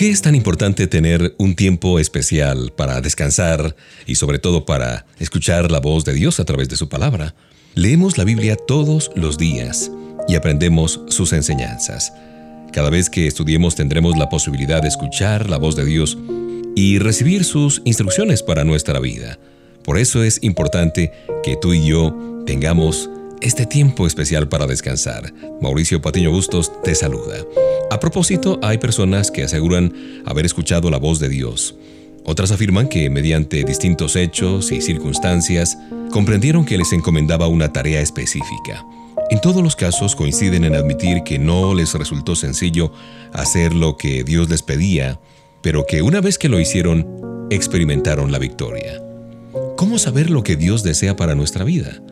Qué es tan importante tener un tiempo especial para descansar y sobre todo para escuchar la voz de Dios a través de su palabra? Leemos la Biblia todos los días y aprendemos sus enseñanzas. Cada vez que estudiemos tendremos la posibilidad de escuchar la voz de Dios y recibir sus instrucciones para nuestra vida. Por eso es importante que tú y yo tengamos este tiempo especial para descansar. Mauricio Patiño Bustos te saluda. A propósito, hay personas que aseguran haber escuchado la voz de Dios. Otras afirman que mediante distintos hechos y circunstancias comprendieron que les encomendaba una tarea específica. En todos los casos coinciden en admitir que no les resultó sencillo hacer lo que Dios les pedía, pero que una vez que lo hicieron, experimentaron la victoria. ¿Cómo saber lo que Dios desea para nuestra vida?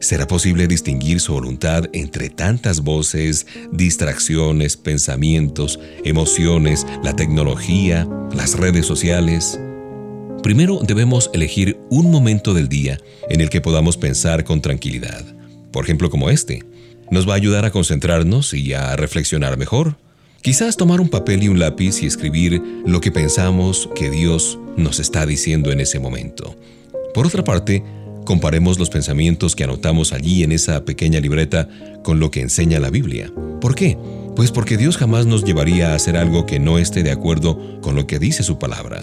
¿Será posible distinguir su voluntad entre tantas voces, distracciones, pensamientos, emociones, la tecnología, las redes sociales? Primero debemos elegir un momento del día en el que podamos pensar con tranquilidad. Por ejemplo, como este. Nos va a ayudar a concentrarnos y a reflexionar mejor. Quizás tomar un papel y un lápiz y escribir lo que pensamos que Dios nos está diciendo en ese momento. Por otra parte, Comparemos los pensamientos que anotamos allí en esa pequeña libreta con lo que enseña la Biblia. ¿Por qué? Pues porque Dios jamás nos llevaría a hacer algo que no esté de acuerdo con lo que dice su palabra.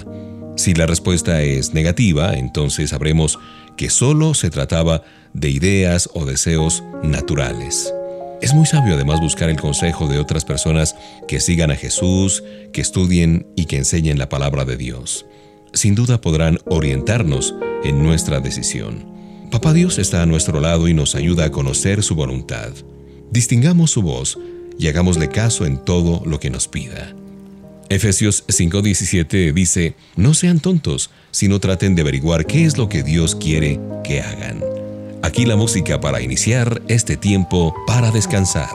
Si la respuesta es negativa, entonces sabremos que solo se trataba de ideas o deseos naturales. Es muy sabio además buscar el consejo de otras personas que sigan a Jesús, que estudien y que enseñen la palabra de Dios. Sin duda podrán orientarnos en nuestra decisión. Papá Dios está a nuestro lado y nos ayuda a conocer su voluntad. Distingamos su voz y hagámosle caso en todo lo que nos pida. Efesios 5:17 dice, no sean tontos, sino traten de averiguar qué es lo que Dios quiere que hagan. Aquí la música para iniciar este tiempo para descansar.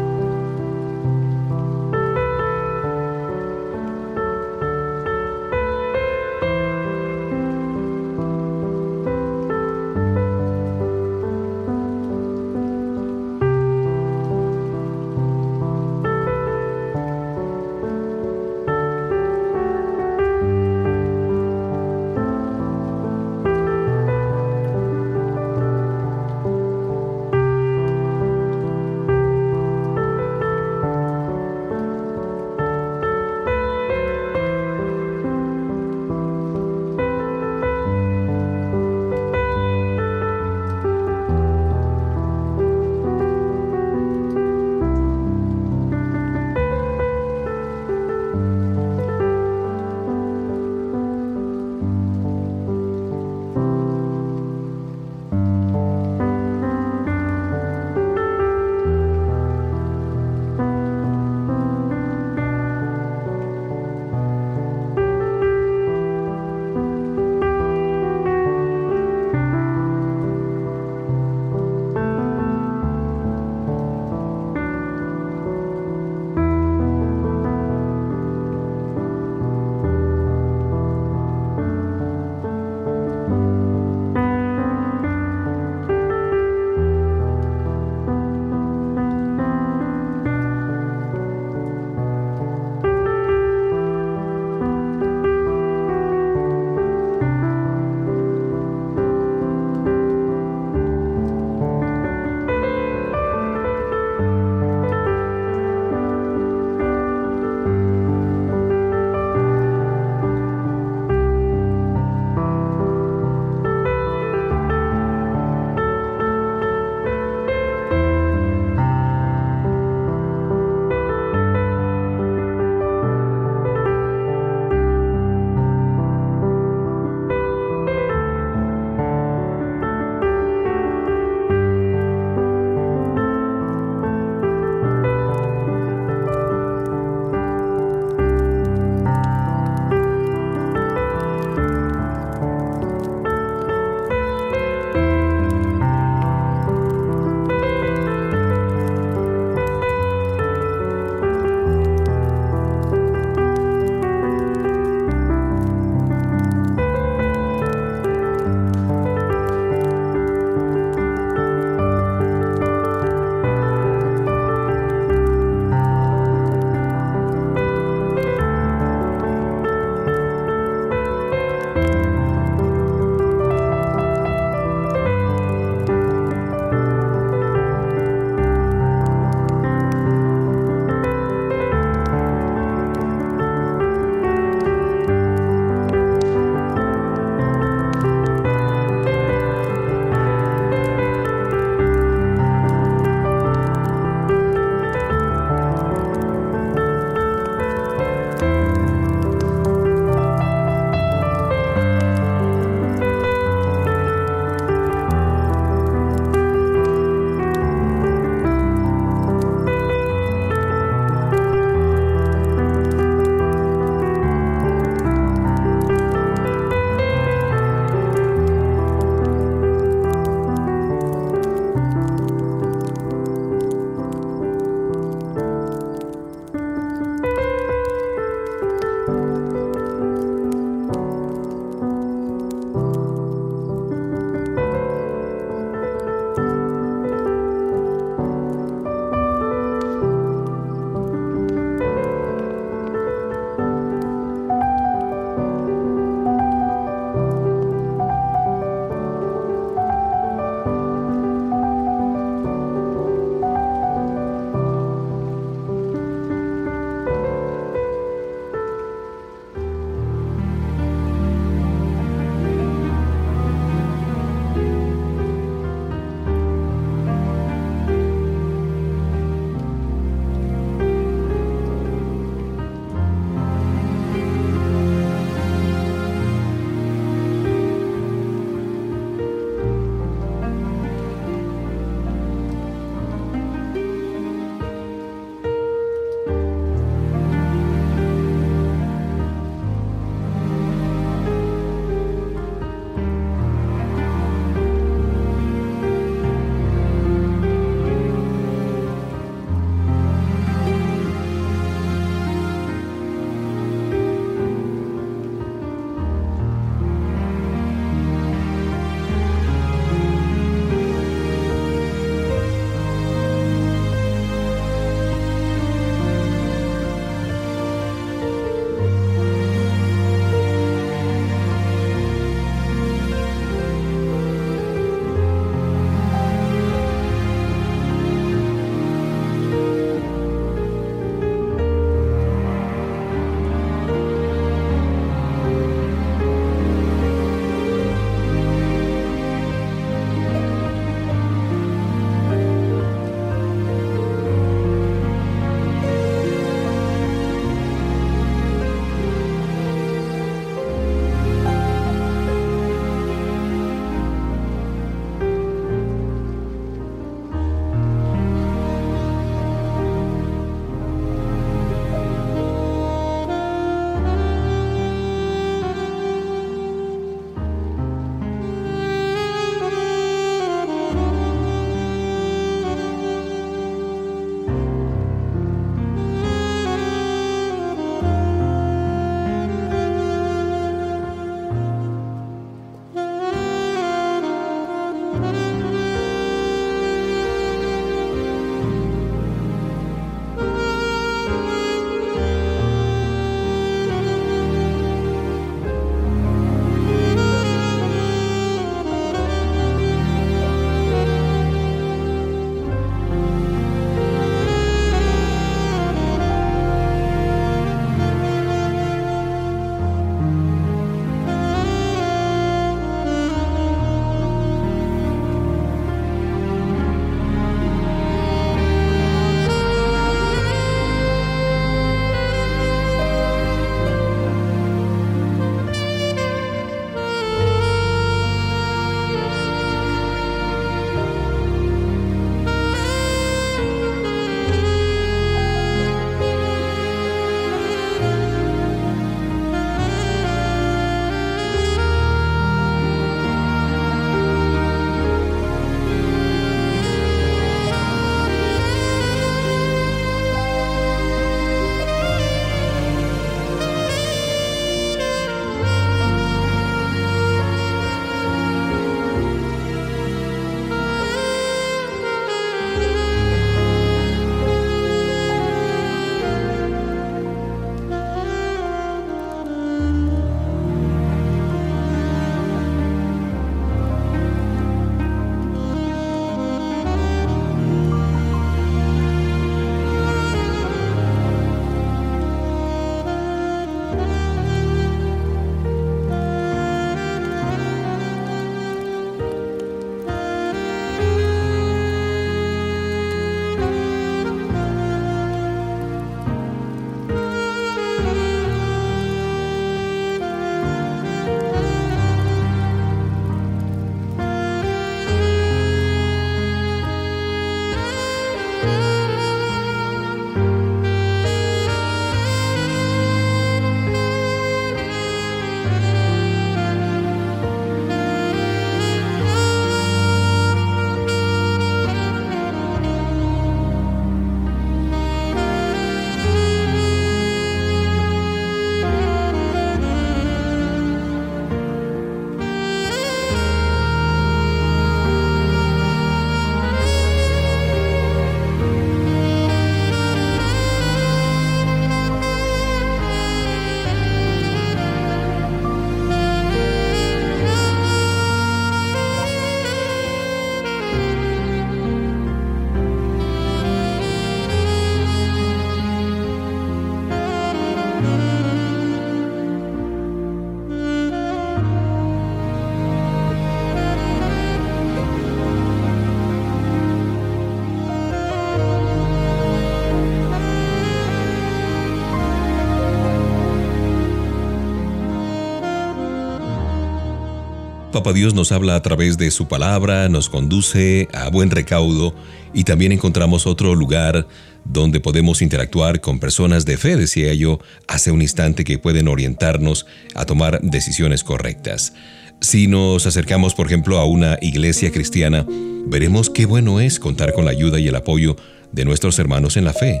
Dios nos habla a través de su palabra, nos conduce a buen recaudo y también encontramos otro lugar donde podemos interactuar con personas de fe, decía yo hace un instante, que pueden orientarnos a tomar decisiones correctas. Si nos acercamos, por ejemplo, a una iglesia cristiana, veremos qué bueno es contar con la ayuda y el apoyo de nuestros hermanos en la fe.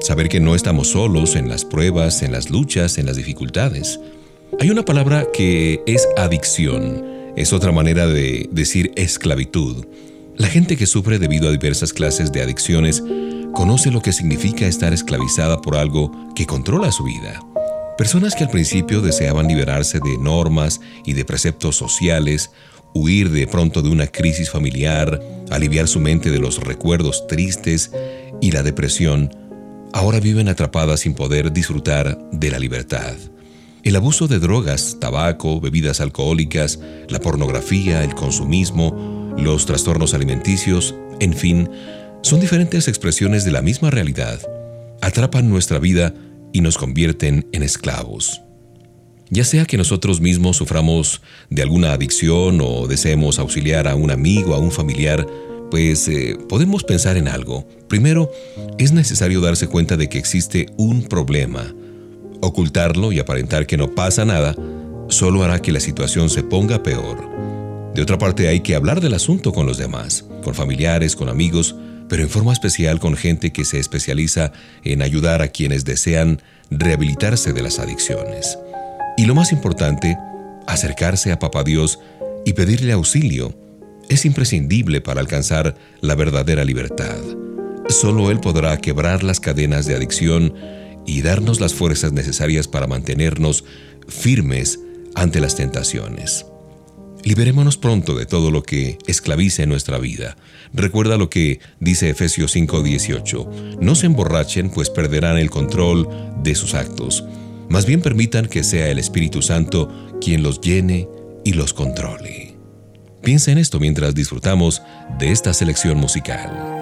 Saber que no estamos solos en las pruebas, en las luchas, en las dificultades. Hay una palabra que es adicción, es otra manera de decir esclavitud. La gente que sufre debido a diversas clases de adicciones conoce lo que significa estar esclavizada por algo que controla su vida. Personas que al principio deseaban liberarse de normas y de preceptos sociales, huir de pronto de una crisis familiar, aliviar su mente de los recuerdos tristes y la depresión, ahora viven atrapadas sin poder disfrutar de la libertad. El abuso de drogas, tabaco, bebidas alcohólicas, la pornografía, el consumismo, los trastornos alimenticios, en fin, son diferentes expresiones de la misma realidad. Atrapan nuestra vida y nos convierten en esclavos. Ya sea que nosotros mismos suframos de alguna adicción o deseemos auxiliar a un amigo, a un familiar, pues eh, podemos pensar en algo. Primero, es necesario darse cuenta de que existe un problema, Ocultarlo y aparentar que no pasa nada solo hará que la situación se ponga peor. De otra parte, hay que hablar del asunto con los demás, con familiares, con amigos, pero en forma especial con gente que se especializa en ayudar a quienes desean rehabilitarse de las adicciones. Y lo más importante, acercarse a Papá Dios y pedirle auxilio es imprescindible para alcanzar la verdadera libertad. Solo Él podrá quebrar las cadenas de adicción y darnos las fuerzas necesarias para mantenernos firmes ante las tentaciones. Liberémonos pronto de todo lo que esclavice nuestra vida. Recuerda lo que dice Efesios 5:18. No se emborrachen, pues perderán el control de sus actos. Más bien permitan que sea el Espíritu Santo quien los llene y los controle. Piensa en esto mientras disfrutamos de esta selección musical.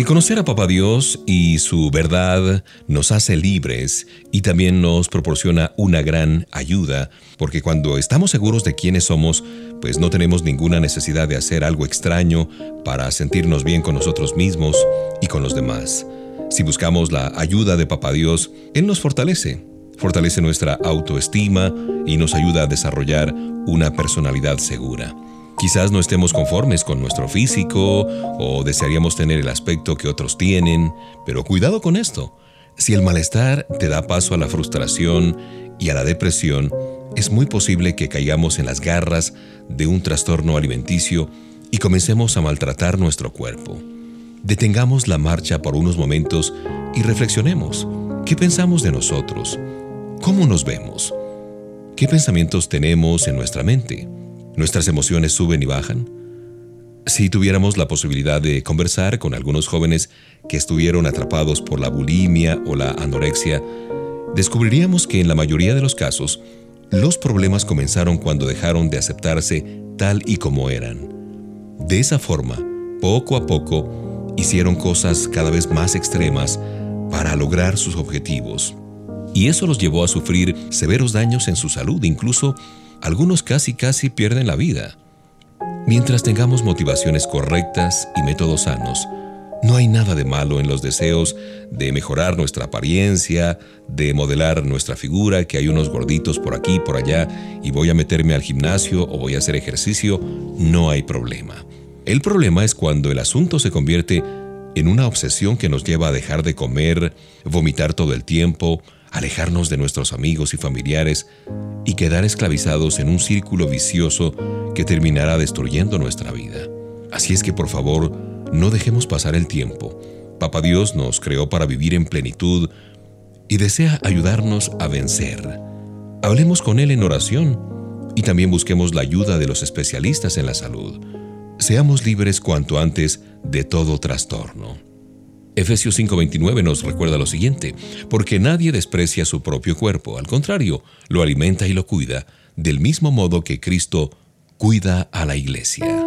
El conocer a Papá Dios y su verdad nos hace libres y también nos proporciona una gran ayuda, porque cuando estamos seguros de quiénes somos, pues no tenemos ninguna necesidad de hacer algo extraño para sentirnos bien con nosotros mismos y con los demás. Si buscamos la ayuda de Papá Dios, Él nos fortalece, fortalece nuestra autoestima y nos ayuda a desarrollar una personalidad segura. Quizás no estemos conformes con nuestro físico o desearíamos tener el aspecto que otros tienen, pero cuidado con esto. Si el malestar te da paso a la frustración y a la depresión, es muy posible que caigamos en las garras de un trastorno alimenticio y comencemos a maltratar nuestro cuerpo. Detengamos la marcha por unos momentos y reflexionemos. ¿Qué pensamos de nosotros? ¿Cómo nos vemos? ¿Qué pensamientos tenemos en nuestra mente? ¿Nuestras emociones suben y bajan? Si tuviéramos la posibilidad de conversar con algunos jóvenes que estuvieron atrapados por la bulimia o la anorexia, descubriríamos que en la mayoría de los casos, los problemas comenzaron cuando dejaron de aceptarse tal y como eran. De esa forma, poco a poco, hicieron cosas cada vez más extremas para lograr sus objetivos. Y eso los llevó a sufrir severos daños en su salud, incluso algunos casi casi pierden la vida. Mientras tengamos motivaciones correctas y métodos sanos, no hay nada de malo en los deseos de mejorar nuestra apariencia, de modelar nuestra figura, que hay unos gorditos por aquí, por allá, y voy a meterme al gimnasio o voy a hacer ejercicio, no hay problema. El problema es cuando el asunto se convierte en una obsesión que nos lleva a dejar de comer, vomitar todo el tiempo, alejarnos de nuestros amigos y familiares y quedar esclavizados en un círculo vicioso que terminará destruyendo nuestra vida. Así es que por favor, no dejemos pasar el tiempo. Papá Dios nos creó para vivir en plenitud y desea ayudarnos a vencer. Hablemos con Él en oración y también busquemos la ayuda de los especialistas en la salud. Seamos libres cuanto antes de todo trastorno. Efesios 5:29 nos recuerda lo siguiente, porque nadie desprecia su propio cuerpo, al contrario, lo alimenta y lo cuida, del mismo modo que Cristo cuida a la iglesia.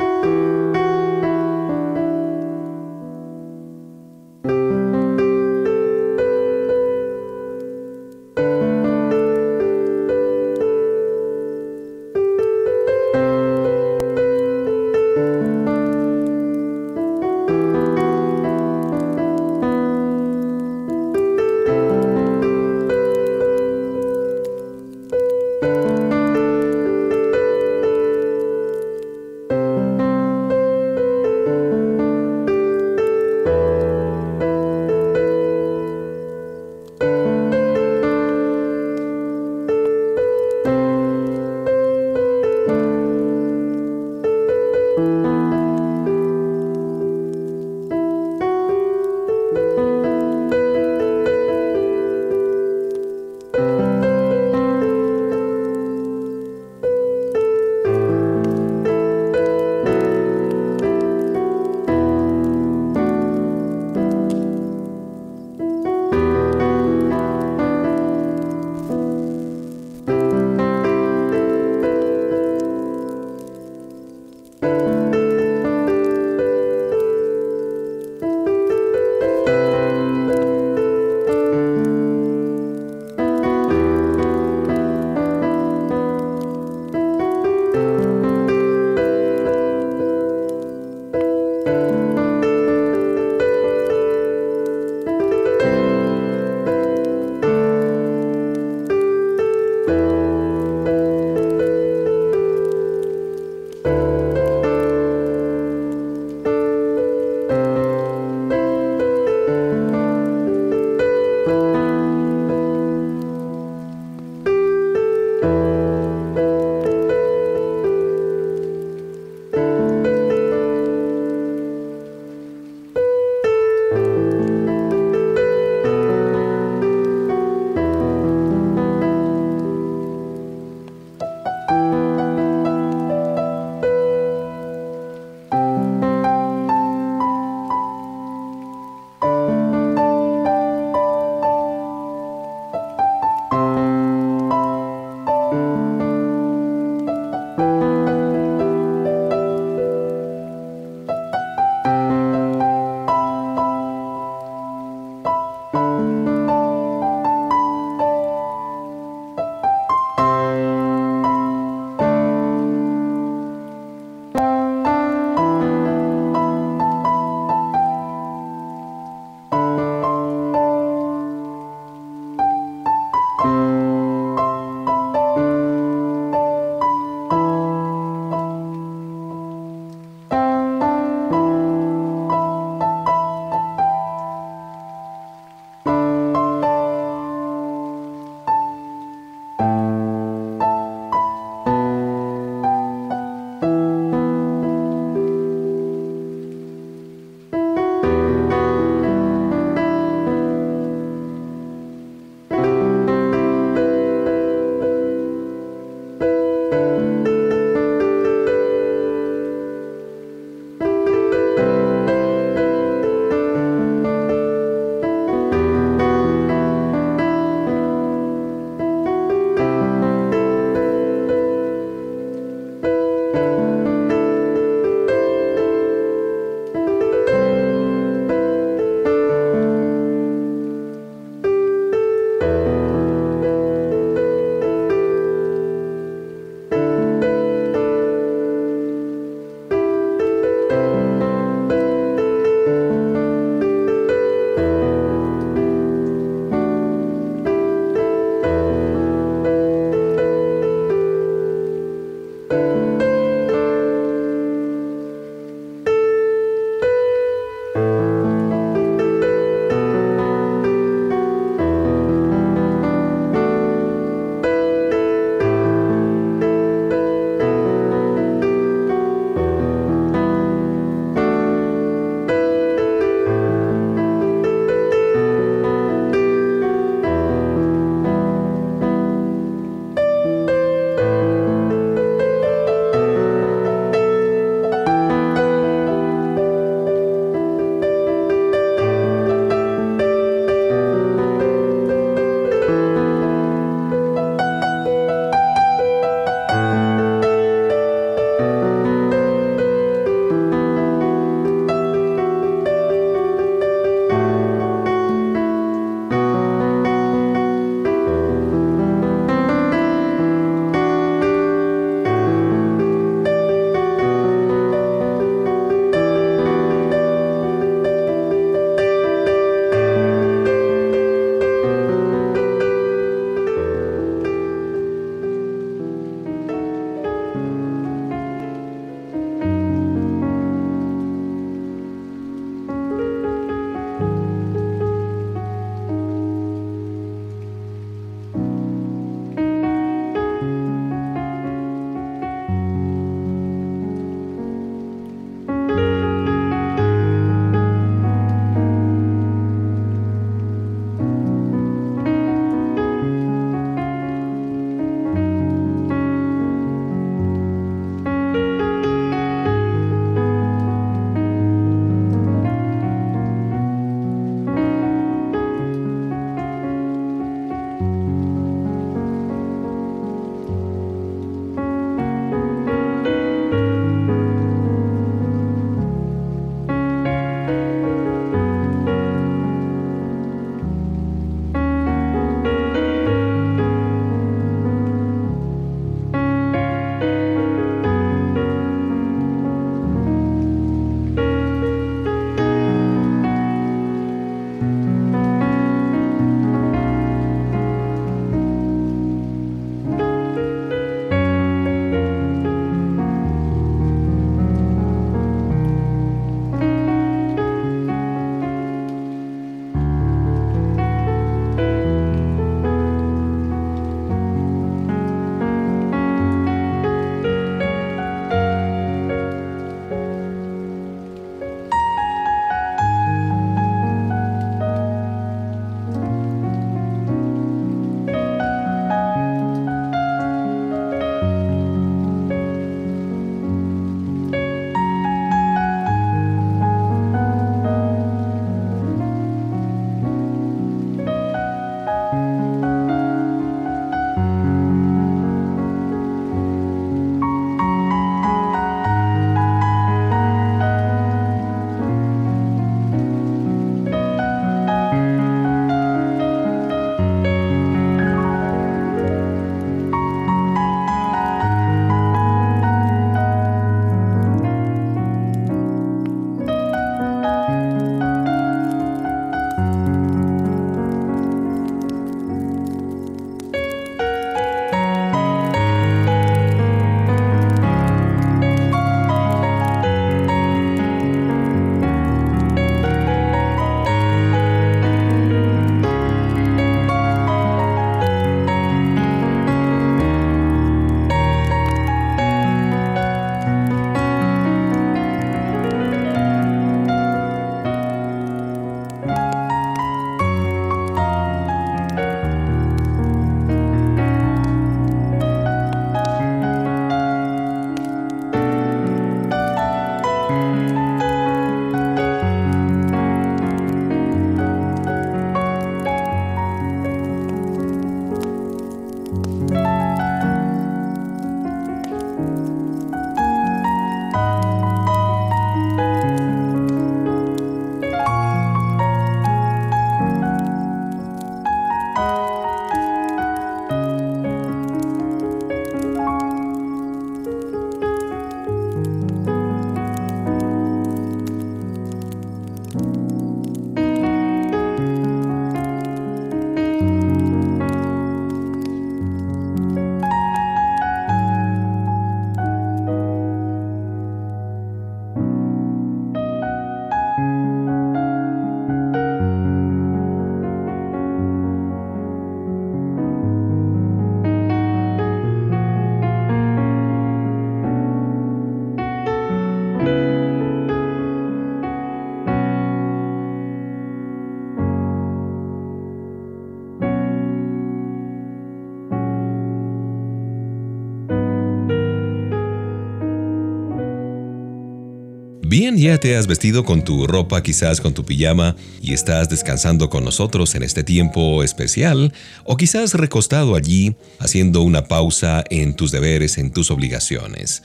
Ya te has vestido con tu ropa, quizás con tu pijama, y estás descansando con nosotros en este tiempo especial, o quizás recostado allí, haciendo una pausa en tus deberes, en tus obligaciones.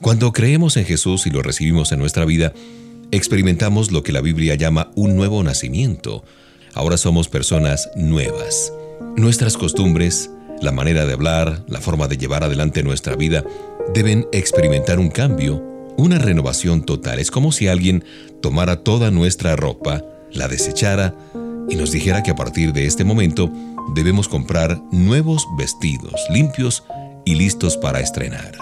Cuando creemos en Jesús y lo recibimos en nuestra vida, experimentamos lo que la Biblia llama un nuevo nacimiento. Ahora somos personas nuevas. Nuestras costumbres, la manera de hablar, la forma de llevar adelante nuestra vida, deben experimentar un cambio una renovación total. Es como si alguien tomara toda nuestra ropa, la desechara y nos dijera que a partir de este momento debemos comprar nuevos vestidos limpios y listos para estrenar.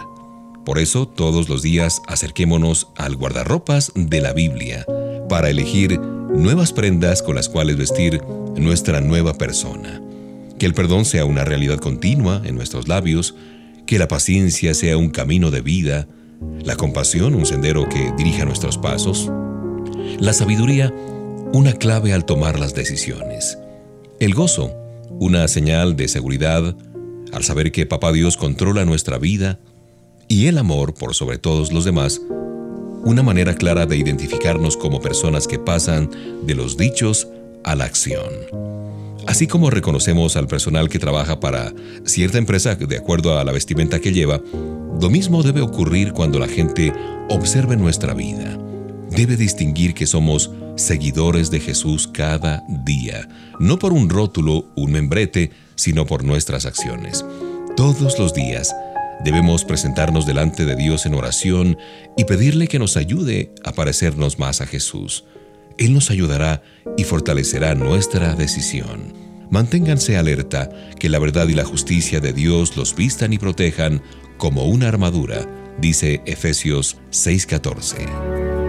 Por eso todos los días acerquémonos al guardarropas de la Biblia para elegir nuevas prendas con las cuales vestir nuestra nueva persona. Que el perdón sea una realidad continua en nuestros labios, que la paciencia sea un camino de vida, la compasión un sendero que dirija nuestros pasos, la sabiduría una clave al tomar las decisiones, el gozo una señal de seguridad al saber que Papá Dios controla nuestra vida y el amor por sobre todos los demás, una manera clara de identificarnos como personas que pasan de los dichos a la acción. Así como reconocemos al personal que trabaja para cierta empresa de acuerdo a la vestimenta que lleva, lo mismo debe ocurrir cuando la gente observe nuestra vida. Debe distinguir que somos seguidores de Jesús cada día, no por un rótulo, un membrete, sino por nuestras acciones. Todos los días debemos presentarnos delante de Dios en oración y pedirle que nos ayude a parecernos más a Jesús. Él nos ayudará y fortalecerá nuestra decisión. Manténganse alerta, que la verdad y la justicia de Dios los vistan y protejan como una armadura, dice Efesios 6:14.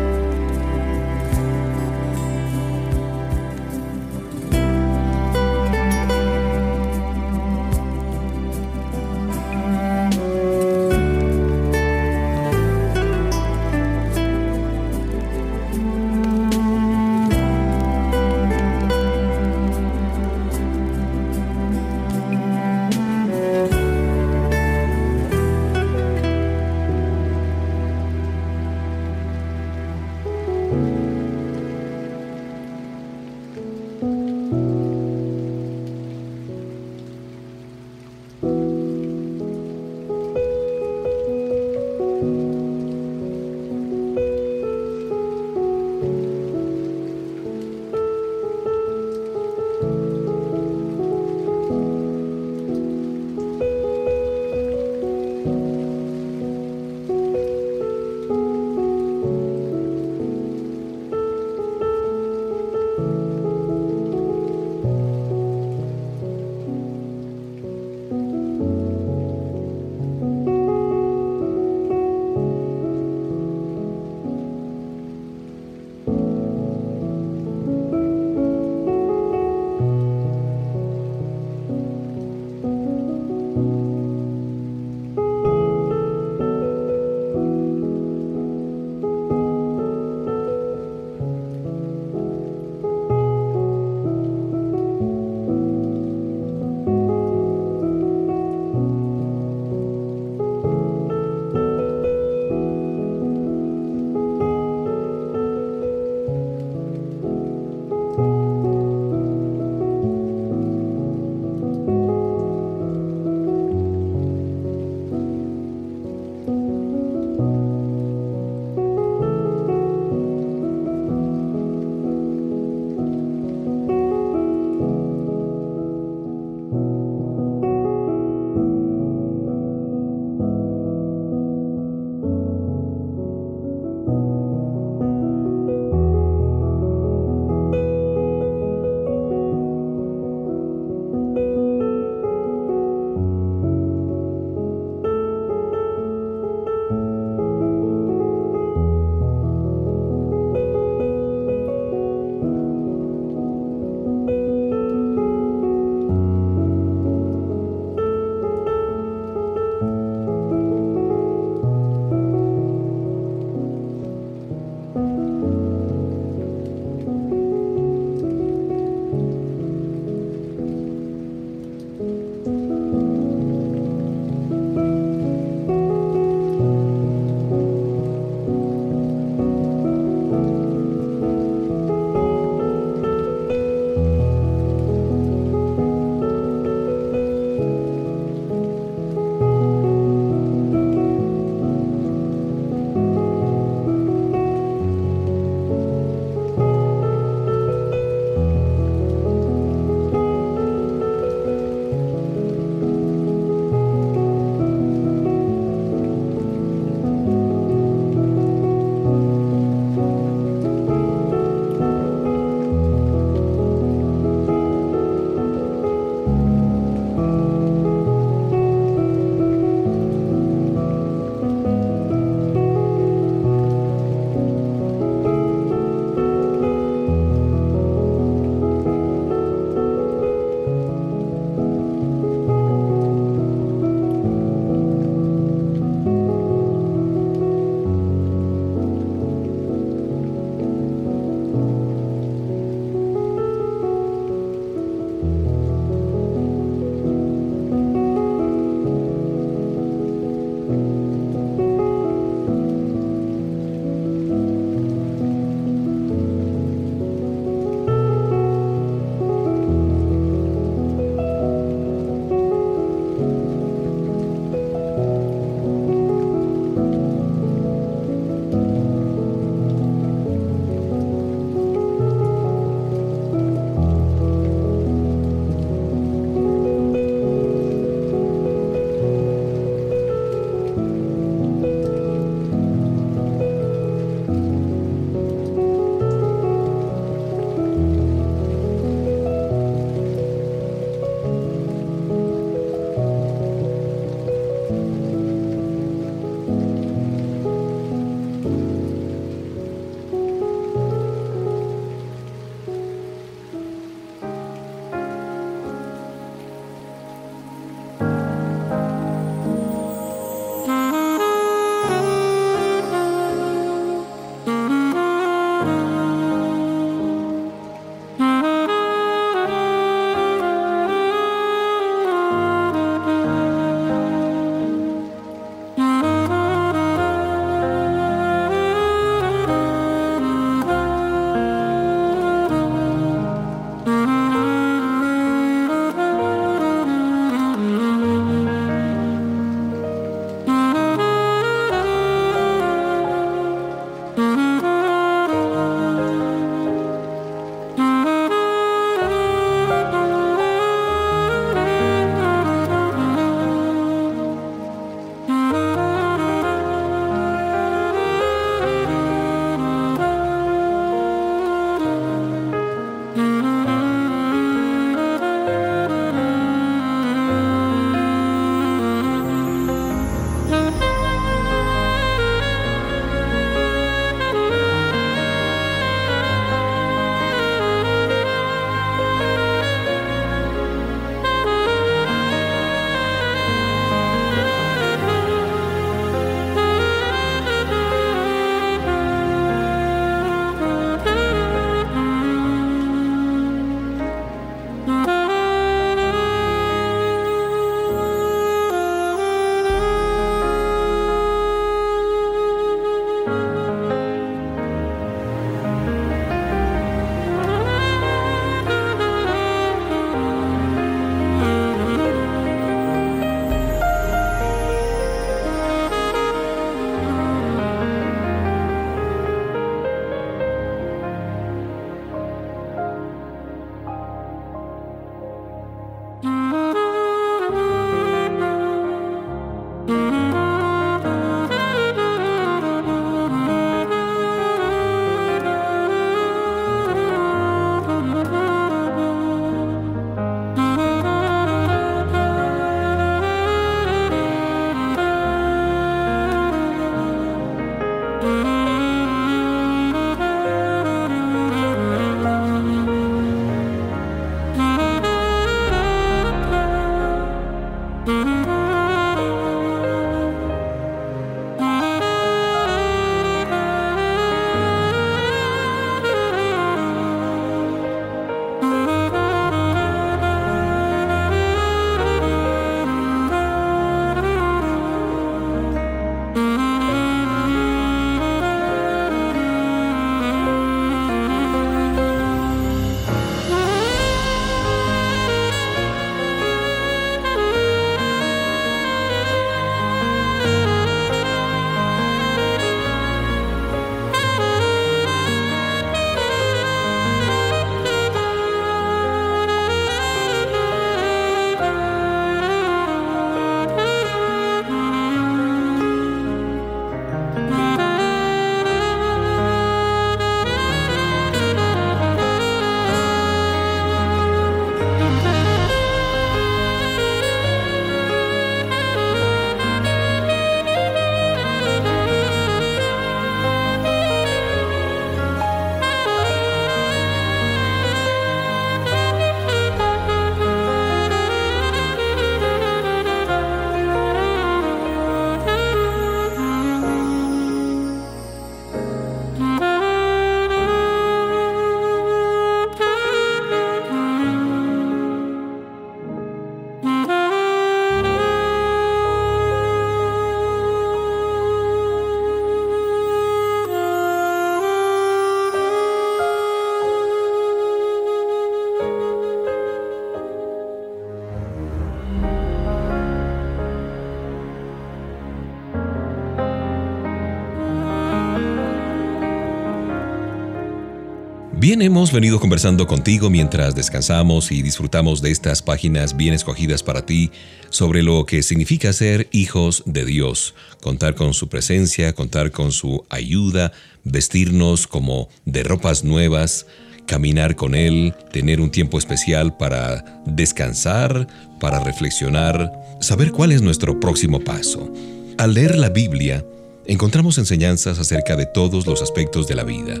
Hemos venido conversando contigo mientras descansamos y disfrutamos de estas páginas bien escogidas para ti sobre lo que significa ser hijos de Dios, contar con su presencia, contar con su ayuda, vestirnos como de ropas nuevas, caminar con Él, tener un tiempo especial para descansar, para reflexionar, saber cuál es nuestro próximo paso. Al leer la Biblia, encontramos enseñanzas acerca de todos los aspectos de la vida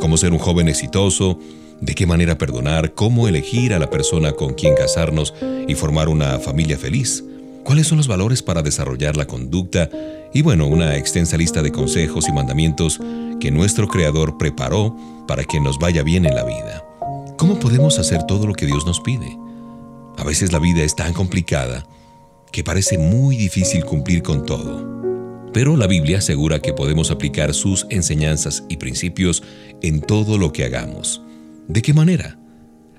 cómo ser un joven exitoso, de qué manera perdonar, cómo elegir a la persona con quien casarnos y formar una familia feliz, cuáles son los valores para desarrollar la conducta y bueno, una extensa lista de consejos y mandamientos que nuestro Creador preparó para que nos vaya bien en la vida. ¿Cómo podemos hacer todo lo que Dios nos pide? A veces la vida es tan complicada que parece muy difícil cumplir con todo pero la Biblia asegura que podemos aplicar sus enseñanzas y principios en todo lo que hagamos. ¿De qué manera?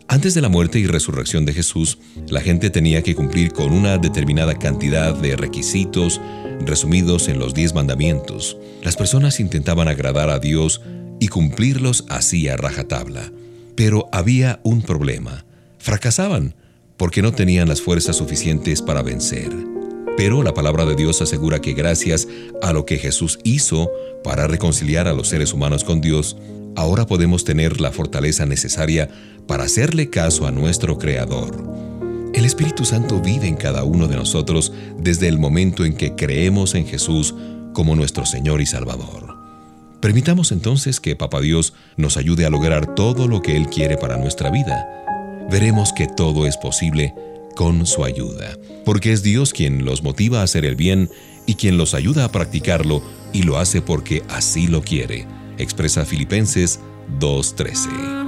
Antes de la muerte y resurrección de Jesús, la gente tenía que cumplir con una determinada cantidad de requisitos resumidos en los diez mandamientos. Las personas intentaban agradar a Dios y cumplirlos así a rajatabla. Pero había un problema. Fracasaban porque no tenían las fuerzas suficientes para vencer. Pero la palabra de Dios asegura que gracias a lo que Jesús hizo para reconciliar a los seres humanos con Dios, ahora podemos tener la fortaleza necesaria para hacerle caso a nuestro Creador. El Espíritu Santo vive en cada uno de nosotros desde el momento en que creemos en Jesús como nuestro Señor y Salvador. Permitamos entonces que Papa Dios nos ayude a lograr todo lo que Él quiere para nuestra vida. Veremos que todo es posible con su ayuda, porque es Dios quien los motiva a hacer el bien y quien los ayuda a practicarlo y lo hace porque así lo quiere, expresa Filipenses 2.13.